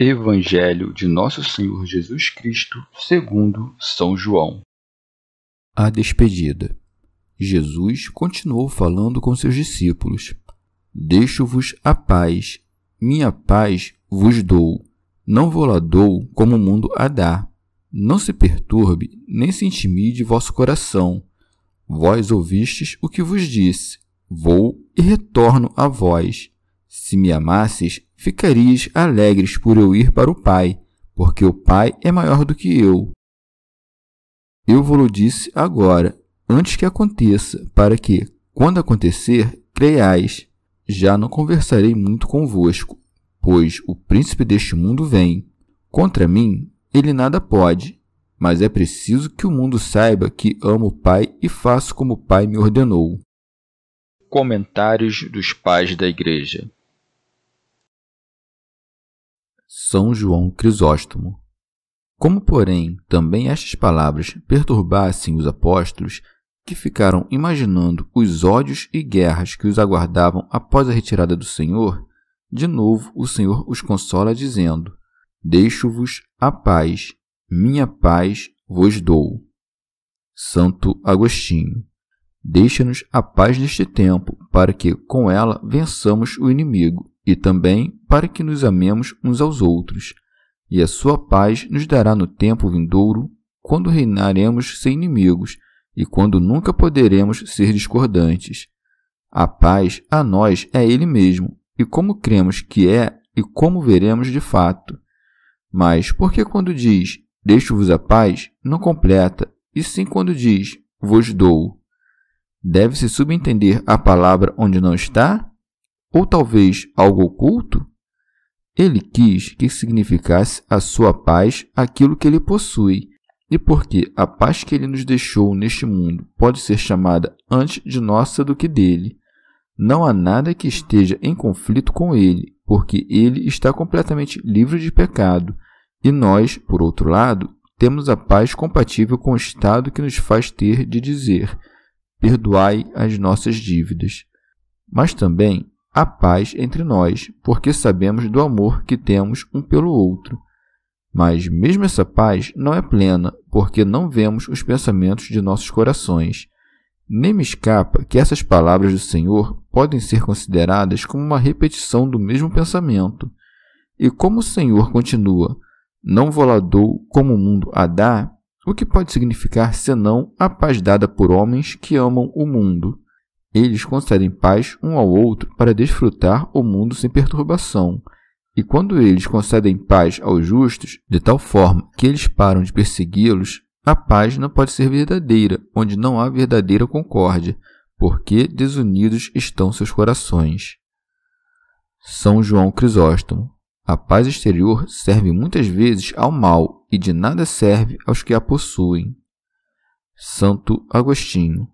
Evangelho de Nosso Senhor Jesus Cristo, segundo São João. A despedida. Jesus continuou falando com seus discípulos: Deixo-vos a paz, minha paz vos dou. Não vou lá dou como o mundo a dá. Não se perturbe, nem se intimide vosso coração. Vós ouvistes o que vos disse. Vou e retorno a vós. Se me amasses, ficarias alegres por eu ir para o Pai, porque o Pai é maior do que eu. Eu vou-lo disse agora, antes que aconteça, para que, quando acontecer, creiais. Já não conversarei muito convosco, pois o príncipe deste mundo vem. Contra mim, ele nada pode, mas é preciso que o mundo saiba que amo o Pai e faço como o Pai me ordenou. Comentários dos Pais da Igreja são João Crisóstomo. Como, porém, também estas palavras perturbassem os apóstolos, que ficaram imaginando os ódios e guerras que os aguardavam após a retirada do Senhor, de novo o Senhor os consola, dizendo: Deixo-vos a paz, minha paz vos dou. Santo Agostinho. Deixa-nos a paz deste tempo, para que com ela vençamos o inimigo e também para que nos amemos uns aos outros, e a sua paz nos dará no tempo vindouro, quando reinaremos sem inimigos e quando nunca poderemos ser discordantes. A paz a nós é Ele mesmo, e como cremos que é e como veremos de fato. Mas por que quando diz, deixo-vos a paz, não completa, e sim quando diz, vos dou? Deve-se subentender a palavra onde não está? ou talvez algo oculto? Ele quis que significasse a sua paz aquilo que ele possui, e porque a paz que ele nos deixou neste mundo pode ser chamada antes de nossa do que dele, não há nada que esteja em conflito com ele, porque ele está completamente livre de pecado, e nós, por outro lado, temos a paz compatível com o estado que nos faz ter de dizer: perdoai as nossas dívidas. Mas também a paz entre nós, porque sabemos do amor que temos um pelo outro. Mas mesmo essa paz não é plena, porque não vemos os pensamentos de nossos corações. Nem me escapa que essas palavras do Senhor podem ser consideradas como uma repetição do mesmo pensamento. E como o Senhor continua, não voladou como o mundo a dá, o que pode significar senão a paz dada por homens que amam o mundo? Eles concedem paz um ao outro para desfrutar o mundo sem perturbação. E quando eles concedem paz aos justos, de tal forma que eles param de persegui-los, a paz não pode ser verdadeira, onde não há verdadeira concórdia, porque desunidos estão seus corações. São João Crisóstomo. A paz exterior serve muitas vezes ao mal e de nada serve aos que a possuem. Santo Agostinho.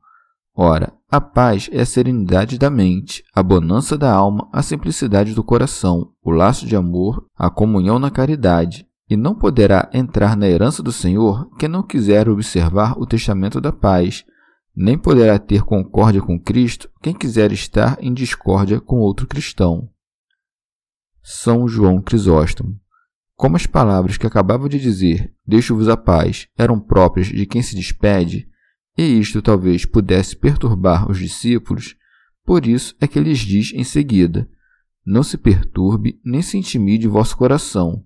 Ora, a paz é a serenidade da mente, a bonança da alma, a simplicidade do coração, o laço de amor, a comunhão na caridade. E não poderá entrar na herança do Senhor quem não quiser observar o testamento da paz, nem poderá ter concórdia com Cristo quem quiser estar em discórdia com outro cristão. São João Crisóstomo. Como as palavras que acabava de dizer, deixo-vos a paz, eram próprias de quem se despede, e isto talvez pudesse perturbar os discípulos, por isso é que lhes diz em seguida: não se perturbe nem se intimide vosso coração,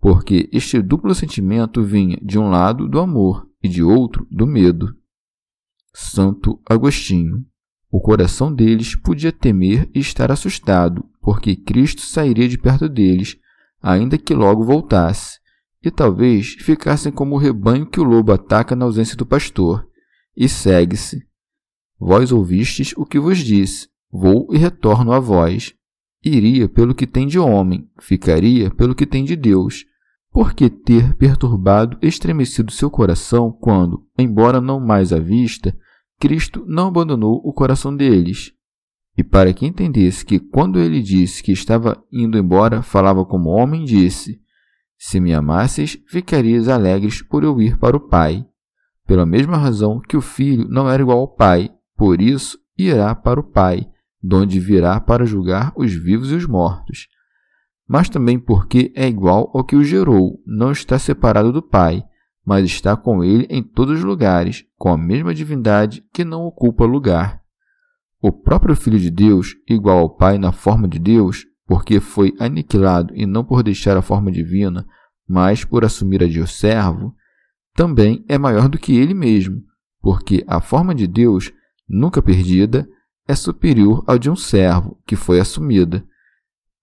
porque este duplo sentimento vinha de um lado do amor e de outro do medo. Santo Agostinho. O coração deles podia temer e estar assustado, porque Cristo sairia de perto deles, ainda que logo voltasse, e talvez ficassem como o rebanho que o lobo ataca na ausência do pastor, e segue-se. Vós ouvistes o que vos disse, vou e retorno a vós. Iria pelo que tem de homem, ficaria pelo que tem de Deus. Por que ter perturbado, estremecido seu coração quando, embora não mais à vista, Cristo não abandonou o coração deles? E para que entendesse que, quando ele disse que estava indo embora, falava como homem, disse: Se me amasses, ficarias alegres por eu ir para o Pai. Pela mesma razão que o filho não era igual ao Pai, por isso irá para o Pai, donde virá para julgar os vivos e os mortos mas também porque é igual ao que o gerou, não está separado do Pai, mas está com ele em todos os lugares, com a mesma divindade que não ocupa lugar. O próprio Filho de Deus, igual ao Pai na forma de Deus, porque foi aniquilado e não por deixar a forma divina, mas por assumir a de servo, também é maior do que ele mesmo, porque a forma de Deus, nunca perdida, é superior ao de um servo que foi assumida.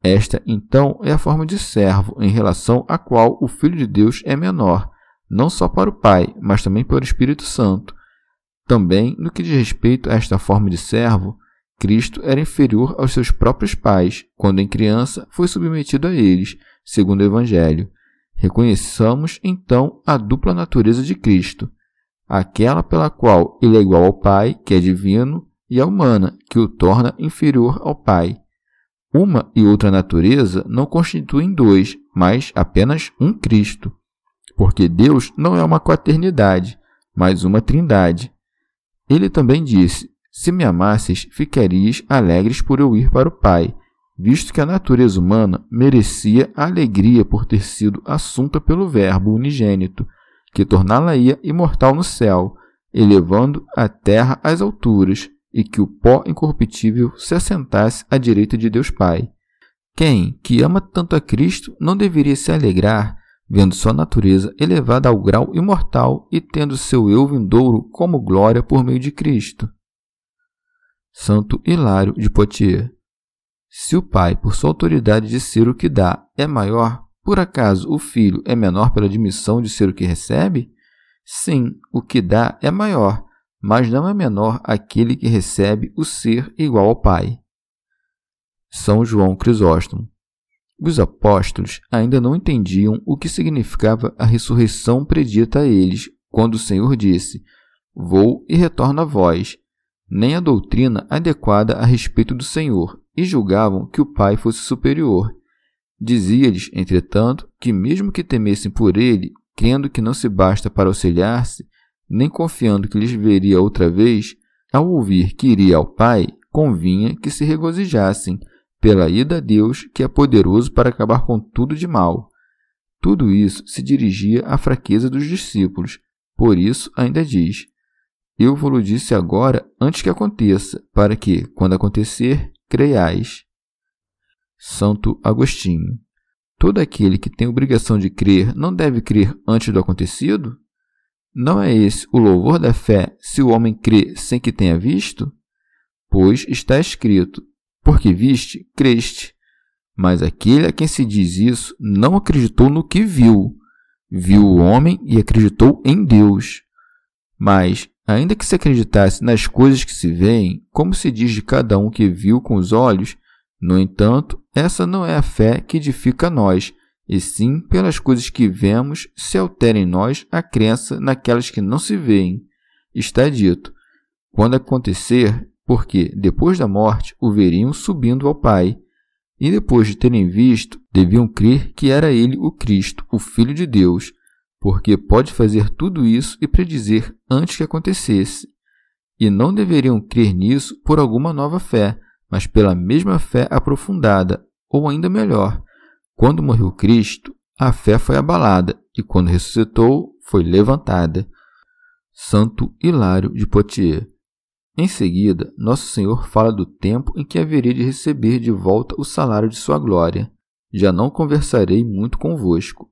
Esta, então, é a forma de servo em relação à qual o Filho de Deus é menor, não só para o Pai, mas também para o Espírito Santo. Também, no que diz respeito a esta forma de servo, Cristo era inferior aos seus próprios pais, quando em criança foi submetido a eles, segundo o Evangelho. Reconheçamos, então, a dupla natureza de Cristo, aquela pela qual ele é igual ao Pai, que é divino, e a humana, que o torna inferior ao Pai. Uma e outra natureza não constituem dois, mas apenas um Cristo. Porque Deus não é uma quaternidade, mas uma trindade. Ele também disse: Se me amasses, ficarias alegres por eu ir para o Pai, visto que a natureza humana merecia a alegria por ter sido assunta pelo Verbo unigênito, que torná-la-ia imortal no céu, elevando a terra às alturas, e que o pó incorruptível se assentasse à direita de Deus Pai. Quem, que ama tanto a Cristo, não deveria se alegrar vendo sua natureza elevada ao grau imortal e tendo seu eu vindouro como glória por meio de Cristo? Santo Hilário de Poitiers. Se o Pai, por sua autoridade de ser o que dá, é maior, por acaso o Filho é menor pela admissão de ser o que recebe? Sim, o que dá é maior, mas não é menor aquele que recebe o ser igual ao Pai. São João Crisóstomo. Os apóstolos ainda não entendiam o que significava a ressurreição predita a eles, quando o Senhor disse: Vou e retorno a vós, nem a doutrina adequada a respeito do Senhor, e julgavam que o Pai fosse superior. Dizia-lhes, entretanto, que mesmo que temessem por ele, crendo que não se basta para auxiliar-se, nem confiando que lhes veria outra vez, ao ouvir que iria ao Pai, convinha que se regozijassem pela ida a Deus, que é poderoso para acabar com tudo de mal. Tudo isso se dirigia à fraqueza dos discípulos, por isso ainda diz: Eu vos disse agora antes que aconteça, para que, quando acontecer, creiais. Santo Agostinho. Todo aquele que tem obrigação de crer não deve crer antes do acontecido? Não é esse o louvor da fé se o homem crê sem que tenha visto? Pois está escrito: Porque viste, creste. Mas aquele a quem se diz isso não acreditou no que viu. Viu o homem e acreditou em Deus. Mas, ainda que se acreditasse nas coisas que se veem, como se diz de cada um que viu com os olhos, no entanto, essa não é a fé que edifica nós, e sim pelas coisas que vemos se altera em nós a crença naquelas que não se veem. Está dito: quando acontecer, porque depois da morte o veriam subindo ao Pai. E depois de terem visto, deviam crer que era ele o Cristo, o Filho de Deus, porque pode fazer tudo isso e predizer antes que acontecesse. E não deveriam crer nisso por alguma nova fé, mas pela mesma fé aprofundada, ou ainda melhor, quando morreu Cristo, a fé foi abalada e quando ressuscitou, foi levantada. Santo Hilário de Poitiers. Em seguida, Nosso Senhor fala do tempo em que haveria de receber de volta o salário de sua glória. Já não conversarei muito convosco.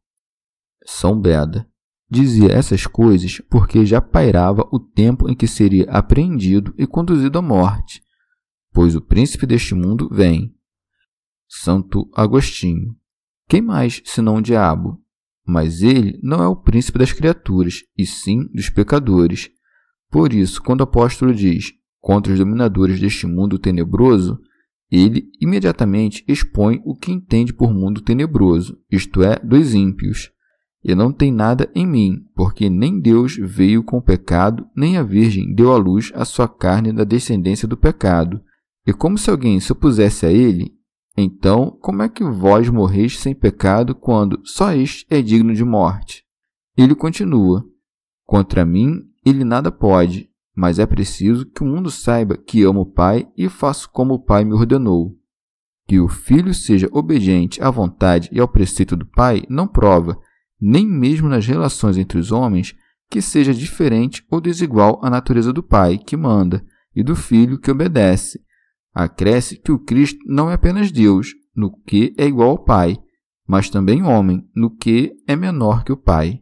São Beda dizia essas coisas porque já pairava o tempo em que seria apreendido e conduzido à morte, pois o príncipe deste mundo vem. Santo Agostinho. Quem mais senão o diabo? Mas ele não é o príncipe das criaturas, e sim dos pecadores. Por isso, quando o apóstolo diz contra os dominadores deste mundo tenebroso, ele imediatamente expõe o que entende por mundo tenebroso, isto é, dos ímpios. E não tem nada em mim, porque nem Deus veio com o pecado, nem a Virgem deu à luz a sua carne da descendência do pecado. E como se alguém se opusesse a ele, então, como é que vós morreis sem pecado quando só este é digno de morte? Ele continua: Contra mim ele nada pode, mas é preciso que o mundo saiba que amo o Pai e faço como o Pai me ordenou. Que o Filho seja obediente à vontade e ao preceito do Pai não prova, nem mesmo nas relações entre os homens, que seja diferente ou desigual à natureza do Pai que manda e do Filho que obedece Acresce que o Cristo não é apenas Deus, no que é igual ao Pai, mas também homem, no que é menor que o Pai.